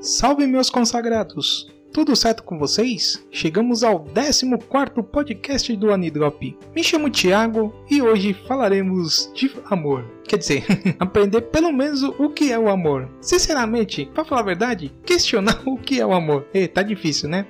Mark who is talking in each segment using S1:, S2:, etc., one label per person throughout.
S1: Salve meus consagrados! Tudo certo com vocês? Chegamos ao 14 podcast do Anidrop. Me chamo Thiago e hoje falaremos de amor. Quer dizer, aprender pelo menos o que é o amor. Sinceramente, para falar a verdade, questionar o que é o amor. E, tá difícil, né?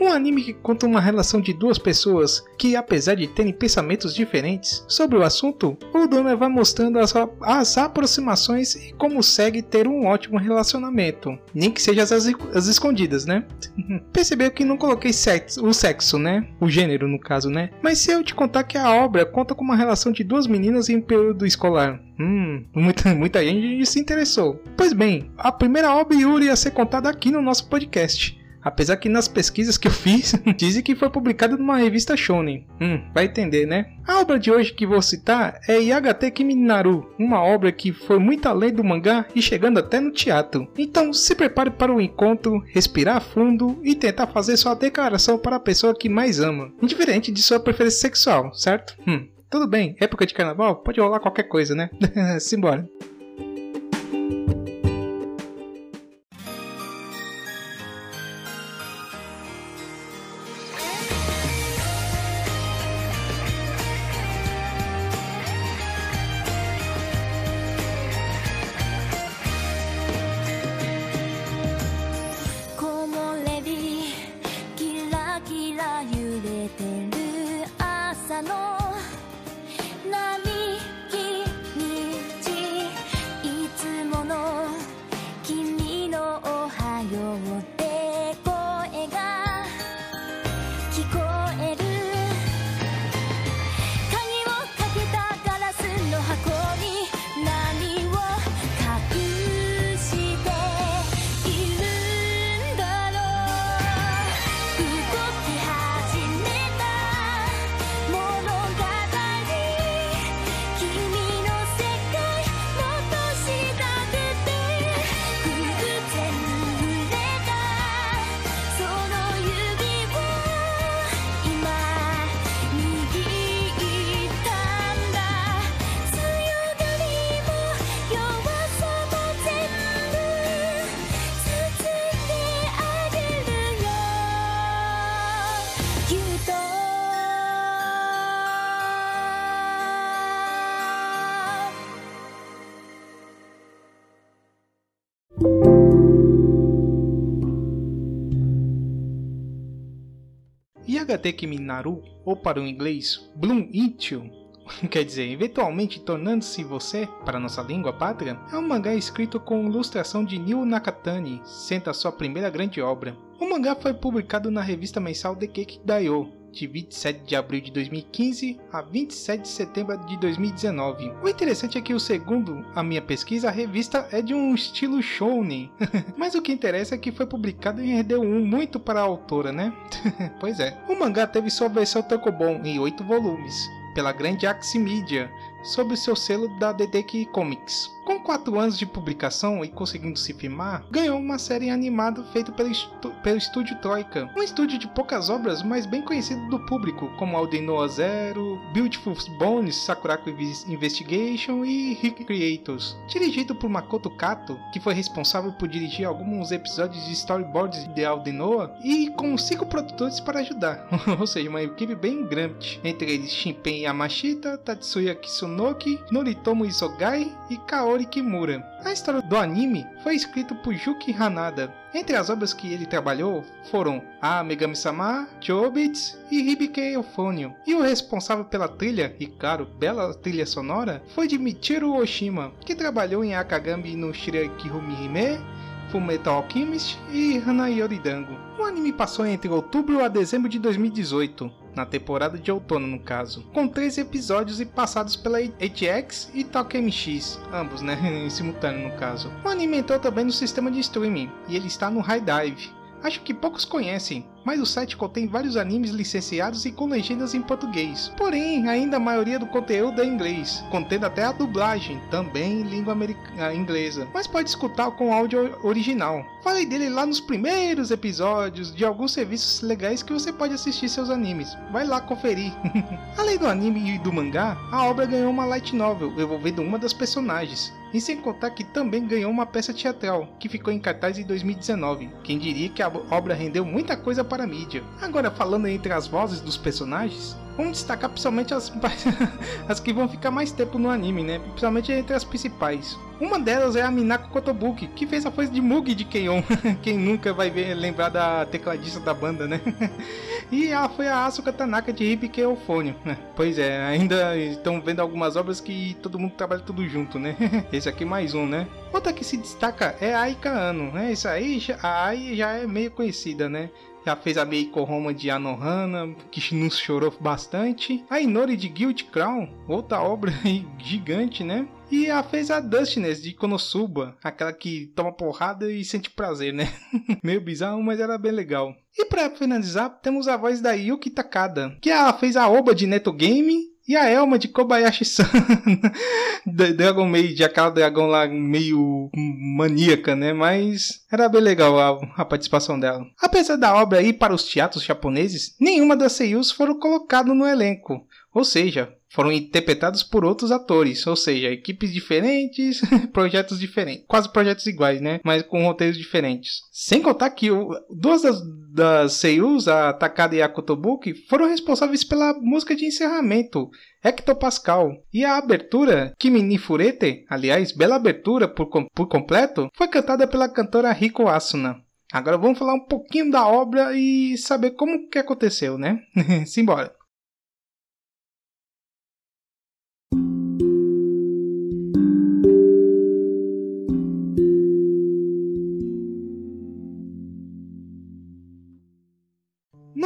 S1: Um anime que conta uma relação de duas pessoas que, apesar de terem pensamentos diferentes sobre o assunto, o dono vai mostrando as, as aproximações e como segue ter um ótimo relacionamento. Nem que seja as, as escondidas, né? Percebeu que não coloquei sexo, o sexo, né? O gênero, no caso, né? Mas se eu te contar que a obra conta com uma relação de duas meninas em um período escolar, Hum, muita, muita gente se interessou. Pois bem, a primeira obra Yuri ia ser contada aqui no nosso podcast. Apesar que nas pesquisas que eu fiz, dizem que foi publicada numa revista shonen. Hum, vai entender, né? A obra de hoje que vou citar é Yagate Kimi Naru, uma obra que foi muito além do mangá e chegando até no teatro. Então se prepare para o encontro, respirar fundo e tentar fazer sua declaração para a pessoa que mais ama, indiferente de sua preferência sexual, certo? Hum, tudo bem, época de carnaval, pode rolar qualquer coisa, né? Simbora. れてる朝の Yagateki Minaru, ou para o inglês Bloom Ichiu, quer dizer, eventualmente tornando-se você, para nossa língua pátria, é um mangá escrito com ilustração de Nil Nakatani, sendo a sua primeira grande obra. O mangá foi publicado na revista mensal The Cake Daio, de 27 de abril de 2015 a 27 de setembro de 2019. O interessante é que, o segundo a minha pesquisa, a revista é de um estilo shounen. Mas o que interessa é que foi publicado em RD1 muito para a autora, né? pois é. O mangá teve sua versão tankobon em 8 volumes, pela grande Axie Media, sob o seu selo da Dedeki Comics. Com 4 anos de publicação e conseguindo se firmar, ganhou uma série animada feita pelo, pelo estúdio Troika, um estúdio de poucas obras, mas bem conhecido do público, como Aldenoa Zero, Beautiful Bones, Sakuraku Investigation e Rick Creators. Dirigido por Makoto Kato, que foi responsável por dirigir alguns episódios de storyboards de Aldenoa, e com 5 produtores para ajudar, ou seja, uma equipe bem grande, entre eles Shinpen Yamashita, Tatsuya Kisunoki, Noritomo Isogai e Kaori Kimura. A história do anime foi escrita por Yuki Hanada. Entre as obras que ele trabalhou foram A Megami-sama, Chobits e Hibike Euphonium. E o responsável pela trilha, e claro, bela trilha sonora, foi de Michiru Oshima, que trabalhou em Akagami no Shirakihumi Hime, Fullmetal Alchemist e Hanayori Dango. O anime passou entre outubro a dezembro de 2018 na temporada de outono no caso, com três episódios e passados pela HX e TalkMX, ambos, né, em simultâneo no caso. O anime entrou também no sistema de streaming e ele está no High Dive. Acho que poucos conhecem, mas o site contém vários animes licenciados e com legendas em português. Porém, ainda a maioria do conteúdo é em inglês, contendo até a dublagem, também em língua ah, inglesa, mas pode escutar com áudio original. Falei dele lá nos primeiros episódios de alguns serviços legais que você pode assistir seus animes. Vai lá conferir. Além do anime e do mangá, a obra ganhou uma light novel envolvendo uma das personagens. E sem contar que também ganhou uma peça teatral, que ficou em cartaz em 2019. Quem diria que a obra rendeu muita coisa para a mídia. Agora, falando entre as vozes dos personagens, vamos destacar principalmente as, as que vão ficar mais tempo no anime, né? Principalmente entre as principais. Uma delas é a Minako Kotobuki, que fez a voz de Mugi de Keion. Quem nunca vai ver, lembrar da tecladista da banda, né? e ela foi a Asuka Tanaka de Hibike Euphonium. Pois é, ainda estão vendo algumas obras que todo mundo trabalha tudo junto, né? Esse aqui mais um, né? Outra que se destaca é a Aika Ano, né? Isso aí, a Ai já é meio conhecida, né? já fez a Meiko Roma de Anohana, que nos chorou bastante. A Inori de Guild Crown, outra obra gigante, né? E ela fez a Dustiness de Konosuba, aquela que toma porrada e sente prazer, né? Meio bizarro, mas era bem legal. E para finalizar, temos a voz da Yuki Takada, que ela fez a Oba de Neto Game e a Elma de Kobayashi-san, Dragon Maid, aquela dragão lá meio maníaca, né? Mas era bem legal a, a, participação dela. Apesar da obra ir para os teatros japoneses, nenhuma das seiyus foram colocadas no elenco. Ou seja, foram interpretados por outros atores, ou seja, equipes diferentes, projetos diferentes, quase projetos iguais, né? Mas com roteiros diferentes. Sem contar que o, duas das, das seiyus, a Takada e a Kotobuki, foram responsáveis pela música de encerramento, Hector Pascal. E a abertura, Kimi Furete, aliás, bela abertura por, por completo, foi cantada pela cantora Riko Asuna. Agora vamos falar um pouquinho da obra e saber como que aconteceu, né? Simbora.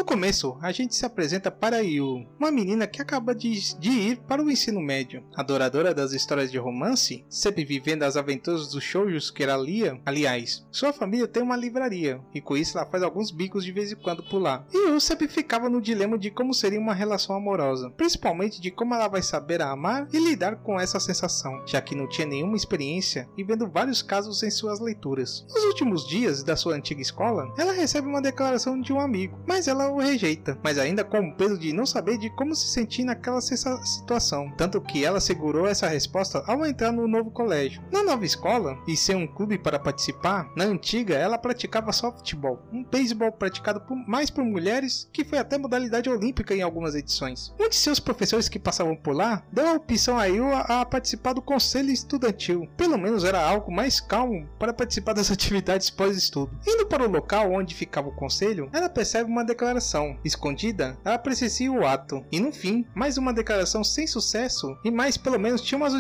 S1: No começo, a gente se apresenta para Yu, uma menina que acaba de, de, ir para o ensino médio. Adoradora das histórias de romance, sempre vivendo as aventuras dos shoujos que ela lia. Aliás, sua família tem uma livraria, e com isso ela faz alguns bicos de vez em quando por lá. E Yu sempre ficava no dilema de como seria uma relação amorosa, principalmente de como ela vai saber amar e lidar com essa sensação, já que não tinha nenhuma experiência e vendo vários casos em suas leituras. Nos últimos dias da sua antiga escola, ela recebe uma declaração de um amigo, mas ela o rejeita, mas ainda com o peso de não saber de como se sentir naquela situação. Tanto que ela segurou essa resposta ao entrar no novo colégio. Na nova escola, e ser um clube para participar, na antiga ela praticava softball, um beisebol praticado por, mais por mulheres, que foi até modalidade olímpica em algumas edições. Um de seus professores que passavam por lá deu a opção a a, a participar do conselho estudantil. Pelo menos era algo mais calmo para participar das atividades pós-estudo. Indo para o local onde ficava o conselho, ela percebe uma declaração declaração escondida, ela presencia o ato. E no fim, mais uma declaração sem sucesso e mais pelo menos tinha uma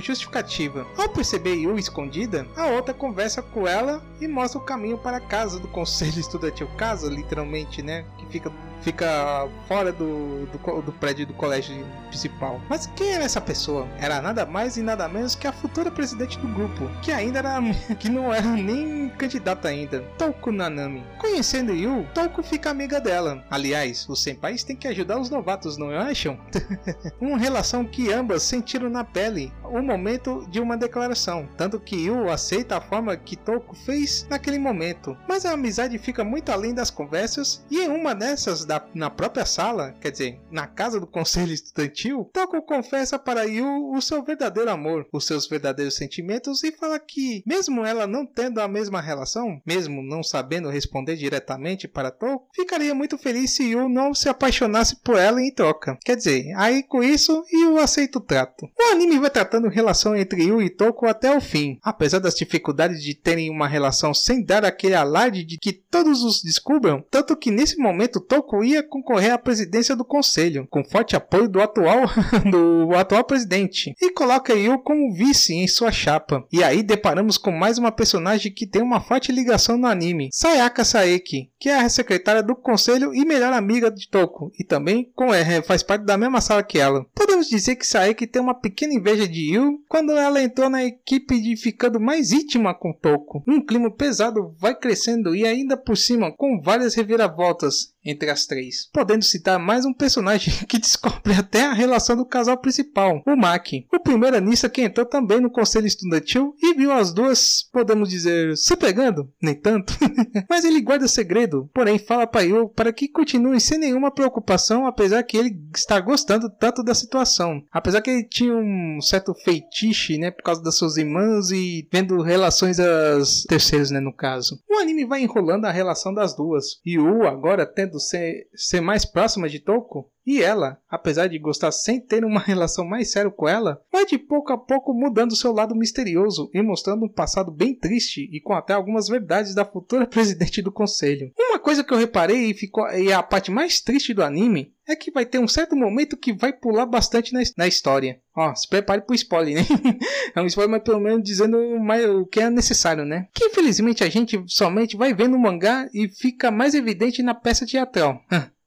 S1: justificativa. Ao perceber Yu escondida, a outra conversa com ela e mostra o caminho para a casa do conselho estudantil. Casa, literalmente, né? Que fica fica fora do, do, do, prédio do colégio principal. Mas quem era essa pessoa? Era nada mais e nada menos que a futura presidente do grupo, que ainda era que não era nem candidata ainda, Toku Nanami. Conhecendo Yu, Toku fica amiga dela. Aliás, os senpais têm que ajudar os novatos, não acham? uma relação que ambas sentiram na pele o momento de uma declaração, tanto que Yu aceita a forma que Toku fez naquele momento. Mas a amizade fica muito além das conversas e em uma dessas da, na própria sala, quer dizer, na casa do conselho estudantil, Toku confessa para Yu o seu verdadeiro amor, os seus verdadeiros sentimentos e fala que, mesmo ela não tendo a mesma relação, mesmo não sabendo responder diretamente para Toku, ficaria muito feliz se Yu não se apaixonasse por ela em troca. Quer dizer, aí com isso, Yu aceita o trato. O anime vai tratando relação entre Yu e Toku até o fim, apesar das dificuldades de terem uma relação sem dar aquele alarde de que todos os descubram, tanto que nesse momento Toku ia concorrer à presidência do conselho, com forte apoio do atual, do atual presidente, e coloca Yu como vice em sua chapa. E aí deparamos com mais uma personagem que tem uma forte ligação no anime, Sayaka Saeki, que é a secretária do conselho e melhor amiga de Toku, e também com, é, faz parte da mesma sala que ela. Podemos dizer que Saeki tem uma pequena inveja de Yu quando ela entrou na equipe de ficando mais íntima com Toko. Um clima pesado vai crescendo e ainda por cima com várias reviravoltas entre as três, podendo citar mais um personagem que descobre até a relação do casal principal, o Maki, o primeiro anista que entrou também no conselho estudantil e viu as duas, podemos dizer, se pegando, nem tanto, mas ele guarda segredo, porém fala para Yu para que continue sem nenhuma preocupação, apesar que ele está gostando tanto da situação, apesar que ele tinha um certo feitiço, né, por causa das suas irmãs e vendo relações às terceiras, né, no caso. O anime vai enrolando a relação das duas, Yu agora tendo ser, ser mais próxima de Toko, e ela, apesar de gostar sem ter uma relação mais séria com ela, vai de pouco a pouco mudando seu lado misterioso e mostrando um passado bem triste e com até algumas verdades da futura presidente do conselho. Uma coisa que eu reparei e ficou e é a parte mais triste do anime é que vai ter um certo momento que vai pular bastante na, na história. Ó, se prepare pro spoiler, né? é um spoiler, mas pelo menos dizendo mais, o que é necessário, né? Que infelizmente a gente somente vai vendo o mangá e fica mais evidente na peça teatral.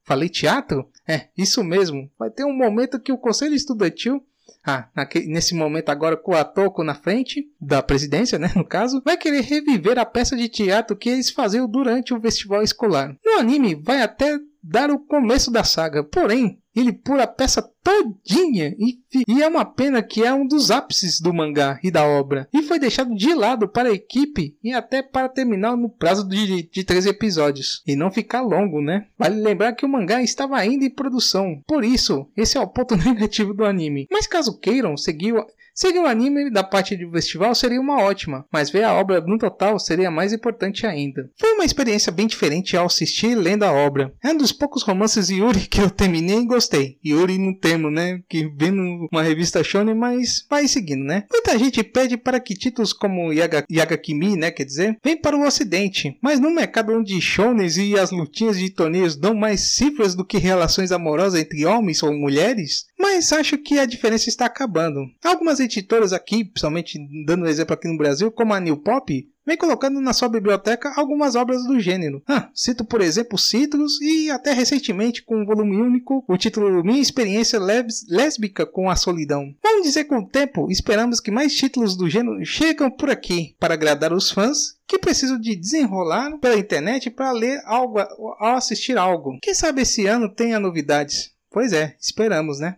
S1: Falei teatro? É, isso mesmo. Vai ter um momento que o conselho estudantil ah, naquele, nesse momento agora com a Toko na frente da presidência, né, no caso, vai querer reviver a peça de teatro que eles faziam durante o festival escolar. No anime vai até dar o começo da saga, porém ele pula a peça todinha e, e, é uma pena que é um dos ápices do mangá e da obra e foi deixado de lado para a equipe e até para terminar no prazo de, de três episódios e não ficar longo, né? Vale lembrar que o mangá estava ainda em produção, por isso esse é o ponto negativo do anime. Mas caso queiram seguir Seguir o anime da parte do festival seria uma ótima, mas ver a obra no total seria mais importante ainda. Foi uma experiência bem diferente ao assistir lendo a obra. É um dos poucos romances de Yuri que eu terminei e gostei. Yuri no termo, né? Que vendo uma revista shonen, mas vai seguindo, né? Muita gente pede para que títulos como Yaga, Yagakimi, né? Quer dizer, vem para o ocidente. Mas no mercado onde shonens e as lutinhas de torneios dão mais cifras do que relações amorosas entre homens ou mulheres, mas acho que a diferença está acabando. Algumas editoras aqui, principalmente dando um exemplo aqui no Brasil, como a New Pop, vem colocando na sua biblioteca algumas obras do gênero. Ah, cito, por exemplo, Citrus e até recentemente, com um volume único, o título Minha Experiência Lésbica com a Solidão. Vamos dizer com o tempo, esperamos que mais títulos do gênero chegam por aqui para agradar os fãs que precisam de desenrolar pela internet para ler algo ao assistir algo. Quem sabe esse ano tenha novidades. Pois é, esperamos, né?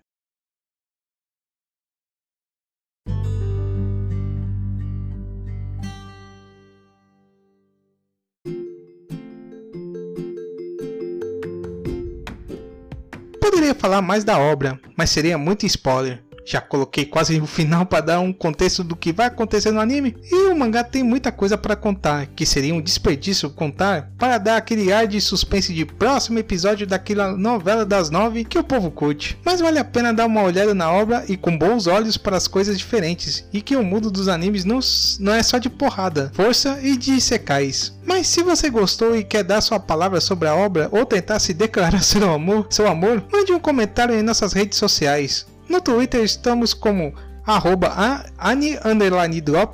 S1: Poderia falar mais da obra, mas seria muito spoiler. Já coloquei quase o final para dar um contexto do que vai acontecer no anime. E o mangá tem muita coisa para contar, que seria um desperdício contar para dar aquele ar de suspense de próximo episódio daquela novela das nove que o povo curte. Mas vale a pena dar uma olhada na obra e com bons olhos para as coisas diferentes. E que o mundo dos animes não, não é só de porrada, força e de secais. Mas se você gostou e quer dar sua palavra sobre a obra ou tentar se declarar seu amor, seu amor, mande um comentário em nossas redes sociais. No Twitter estamos como arroba ani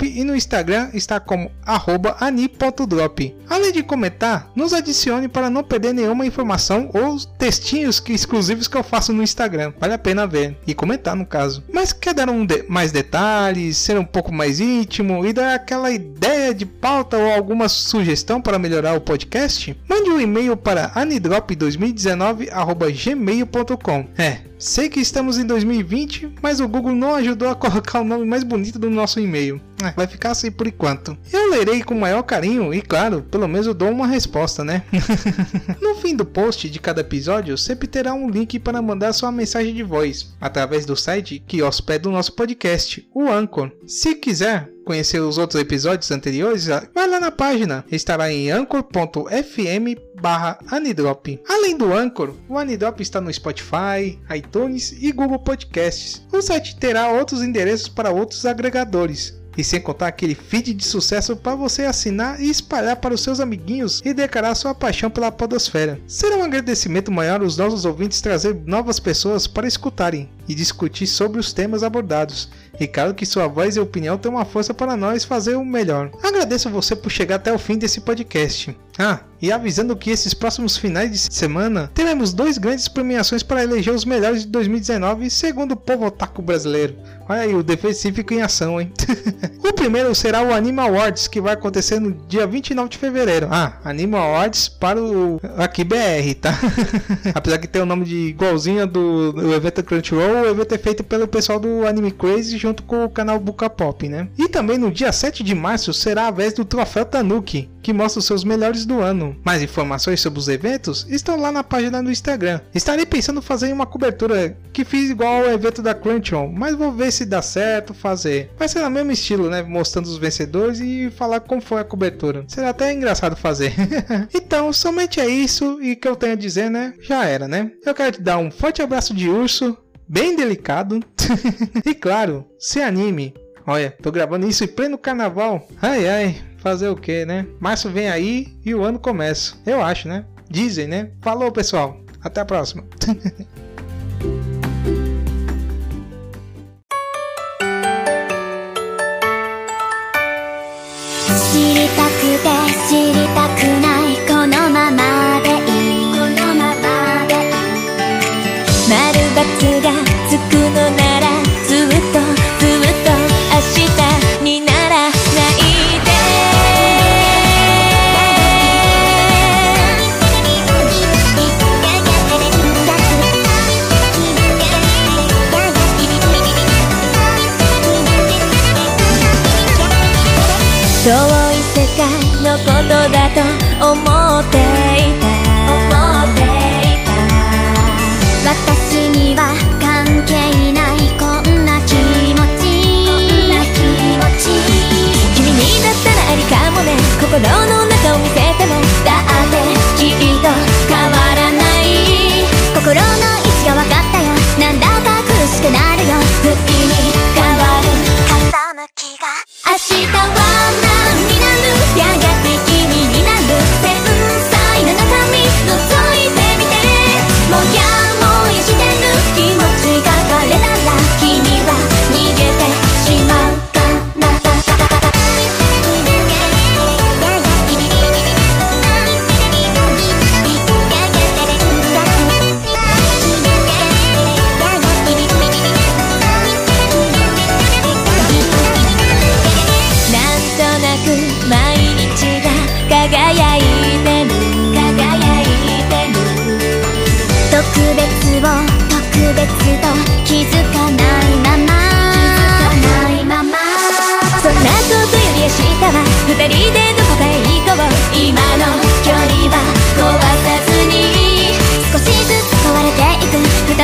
S1: e no Instagram está como arroba ani.drop. Além de comentar, nos adicione para não perder nenhuma informação ou textinhos que, exclusivos que eu faço no Instagram. Vale a pena ver e comentar no caso. Mas quer dar um de mais detalhes, ser um pouco mais íntimo e dar aquela ideia de pauta ou alguma sugestão para melhorar o podcast? Mande um e-mail para anidrop2019@gmail.com. É, Sei que estamos em 2020, mas o Google não ajudou a colocar o nome mais bonito do nosso e-mail. É, vai ficar assim por enquanto. Eu lerei com o maior carinho e, claro, pelo menos eu dou uma resposta, né? no fim do post de cada episódio, sempre terá um link para mandar sua mensagem de voz através do site que hospeda o nosso podcast, o Anchor. Se quiser, conhecer os outros episódios anteriores, vai lá na página. Estará em anchor.fm barra Anidrop. Além do Anchor, o Anidrop está no Spotify, iTunes e Google Podcasts. O site terá outros endereços para outros agregadores. E sem contar aquele feed de sucesso para você assinar e espalhar para os seus amiguinhos e declarar sua paixão pela podosfera. Será um agradecimento maior os nossos ouvintes trazer novas pessoas para escutarem. E discutir sobre os temas abordados. Claro que sua voz e opinião têm uma força para nós fazer o melhor. Agradeço você por chegar até o fim desse podcast. Ah, e avisando que esses próximos finais de semana teremos dois grandes premiações para eleger os melhores de 2019 segundo o povo otaku brasileiro. Olha aí, o cívico em ação, hein? o primeiro será o Anime Awards, que vai acontecer no dia 29 de fevereiro. Ah, Anime Awards para o aqui BR, tá? Apesar que tem o nome de igualzinho do, do evento Crunchyroll, o evento é feito pelo pessoal do Anime Crazy junto com o canal Buka Pop, né? E também no dia 7 de março será a vez do Troféu Tanuki, que mostra os seus melhores do ano. Mais informações sobre os eventos estão lá na página do Instagram. Estarei pensando em fazer uma cobertura que fiz igual ao evento da Crunchyroll, mas vou ver se dá certo fazer. Vai ser no mesmo estilo, né? Mostrando os vencedores e falar como foi a cobertura. Será até engraçado fazer. então, somente é isso e que eu tenho a dizer, né? Já era, né? Eu quero te dar um forte abraço de urso, bem delicado. e claro, se anime. Olha, tô gravando isso em pleno carnaval. Ai ai, fazer o que, né? Março vem aí e o ano começa. Eu acho, né? Dizem, né? Falou, pessoal. Até a próxima.
S2: 知りたくて知りたくない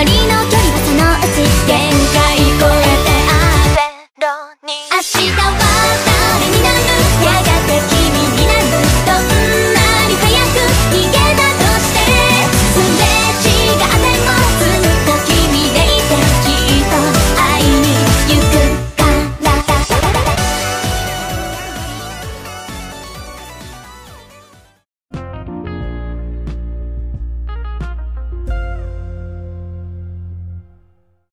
S2: 人の